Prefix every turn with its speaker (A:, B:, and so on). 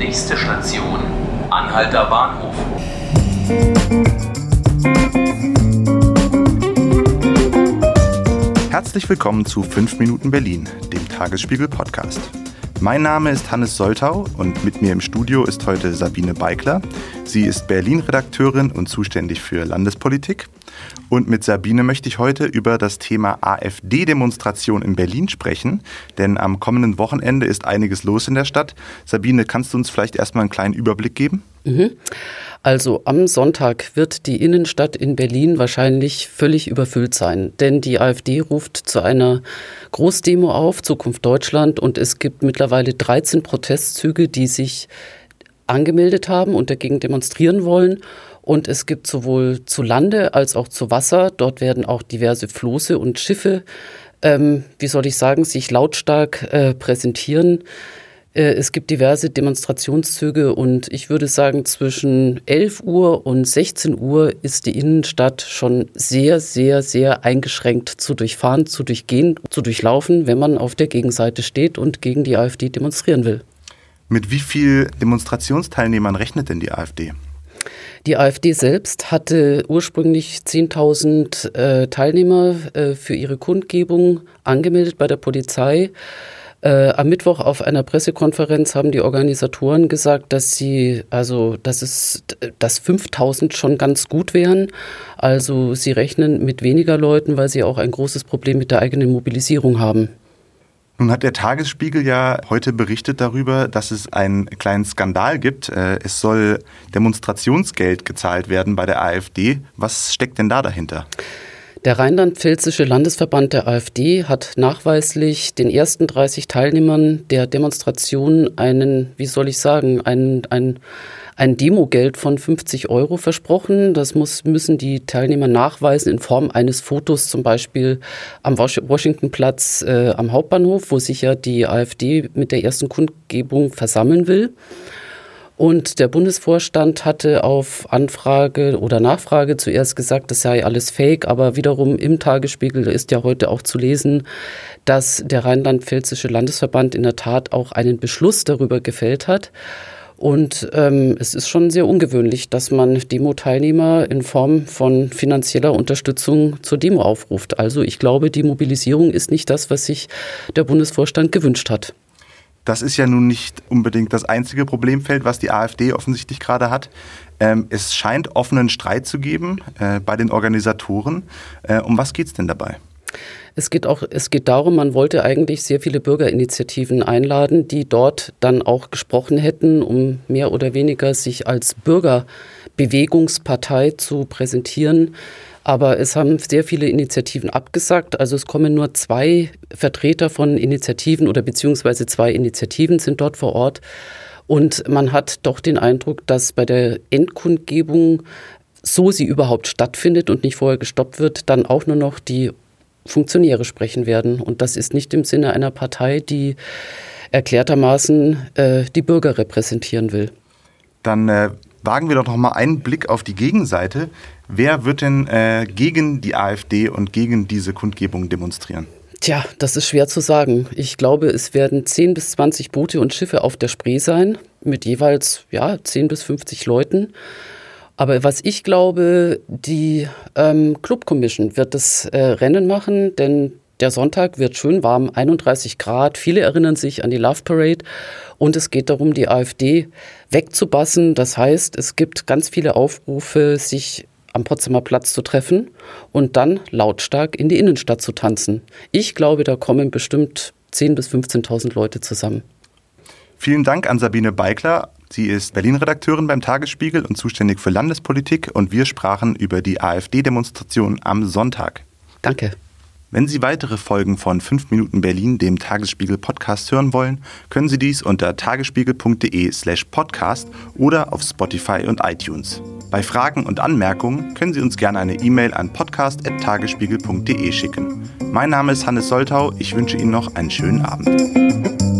A: Nächste Station, Anhalter Bahnhof.
B: Herzlich willkommen zu 5 Minuten Berlin, dem Tagesspiegel Podcast. Mein Name ist Hannes Soltau und mit mir im Studio ist heute Sabine Beikler. Sie ist Berlin-Redakteurin und zuständig für Landespolitik. Und mit Sabine möchte ich heute über das Thema AfD-Demonstration in Berlin sprechen, denn am kommenden Wochenende ist einiges los in der Stadt. Sabine, kannst du uns vielleicht erstmal einen kleinen Überblick geben?
C: Mhm. Also am Sonntag wird die Innenstadt in Berlin wahrscheinlich völlig überfüllt sein, denn die AfD ruft zu einer Großdemo auf, Zukunft Deutschland, und es gibt mittlerweile 13 Protestzüge, die sich angemeldet haben und dagegen demonstrieren wollen. Und es gibt sowohl zu Lande als auch zu Wasser, dort werden auch diverse Floße und Schiffe, ähm, wie soll ich sagen, sich lautstark äh, präsentieren. Äh, es gibt diverse Demonstrationszüge und ich würde sagen, zwischen 11 Uhr und 16 Uhr ist die Innenstadt schon sehr, sehr, sehr eingeschränkt zu durchfahren, zu durchgehen, zu durchlaufen, wenn man auf der Gegenseite steht und gegen die AfD demonstrieren will.
B: Mit wie viel Demonstrationsteilnehmern rechnet denn die AfD?
C: Die AfD selbst hatte ursprünglich 10.000 äh, Teilnehmer äh, für ihre Kundgebung angemeldet bei der Polizei. Äh, am Mittwoch auf einer Pressekonferenz haben die Organisatoren gesagt, dass sie, also, dass es, dass 5000 schon ganz gut wären. Also, sie rechnen mit weniger Leuten, weil sie auch ein großes Problem mit der eigenen Mobilisierung haben.
B: Nun hat der Tagesspiegel ja heute berichtet darüber, dass es einen kleinen Skandal gibt. Äh, es soll Demonstrationsgeld gezahlt werden bei der AfD. Was steckt denn da dahinter?
C: Der Rheinland-Pfälzische Landesverband der AfD hat nachweislich den ersten 30 Teilnehmern der Demonstration einen, wie soll ich sagen, ein, ein, ein Demogeld von 50 Euro versprochen. Das muss, müssen die Teilnehmer nachweisen in Form eines Fotos, zum Beispiel am Washingtonplatz äh, am Hauptbahnhof, wo sich ja die AfD mit der ersten Kundgebung versammeln will. Und der Bundesvorstand hatte auf Anfrage oder Nachfrage zuerst gesagt, das sei alles fake, aber wiederum im Tagesspiegel ist ja heute auch zu lesen, dass der Rheinland-Pfälzische Landesverband in der Tat auch einen Beschluss darüber gefällt hat. Und ähm, es ist schon sehr ungewöhnlich, dass man Demo-Teilnehmer in Form von finanzieller Unterstützung zur Demo aufruft. Also ich glaube, die Mobilisierung ist nicht das, was sich der Bundesvorstand gewünscht hat.
B: Das ist ja nun nicht unbedingt das einzige Problemfeld, was die AfD offensichtlich gerade hat. Ähm, es scheint offenen Streit zu geben äh, bei den Organisatoren. Äh, um was geht es denn dabei?
C: Es geht auch, es geht darum, man wollte eigentlich sehr viele Bürgerinitiativen einladen, die dort dann auch gesprochen hätten, um mehr oder weniger sich als Bürgerbewegungspartei zu präsentieren. Aber es haben sehr viele Initiativen abgesagt. Also es kommen nur zwei Vertreter von Initiativen oder beziehungsweise zwei Initiativen sind dort vor Ort. Und man hat doch den Eindruck, dass bei der Endkundgebung, so sie überhaupt stattfindet und nicht vorher gestoppt wird, dann auch nur noch die Funktionäre sprechen werden. Und das ist nicht im Sinne einer Partei, die erklärtermaßen äh, die Bürger repräsentieren will.
B: Dann äh, wagen wir doch noch mal einen Blick auf die Gegenseite. Wer wird denn äh, gegen die AfD und gegen diese Kundgebung demonstrieren?
C: Tja, das ist schwer zu sagen. Ich glaube, es werden 10 bis 20 Boote und Schiffe auf der Spree sein, mit jeweils ja, 10 bis 50 Leuten. Aber was ich glaube, die ähm, Club Commission wird das äh, Rennen machen, denn der Sonntag wird schön warm, 31 Grad. Viele erinnern sich an die Love Parade. Und es geht darum, die AfD wegzubassen. Das heißt, es gibt ganz viele Aufrufe, sich am Potsdamer Platz zu treffen und dann lautstark in die Innenstadt zu tanzen. Ich glaube, da kommen bestimmt 10.000 bis 15.000 Leute zusammen.
B: Vielen Dank an Sabine Beikler. Sie ist Berlin-Redakteurin beim Tagesspiegel und zuständig für Landespolitik und wir sprachen über die AfD-Demonstration am Sonntag.
C: Danke.
B: Wenn Sie weitere Folgen von 5 Minuten Berlin, dem Tagesspiegel Podcast hören wollen, können Sie dies unter tagesspiegel.de/slash podcast oder auf Spotify und iTunes. Bei Fragen und Anmerkungen können Sie uns gerne eine E-Mail an podcast.tagesspiegel.de schicken. Mein Name ist Hannes Soltau. Ich wünsche Ihnen noch einen schönen Abend.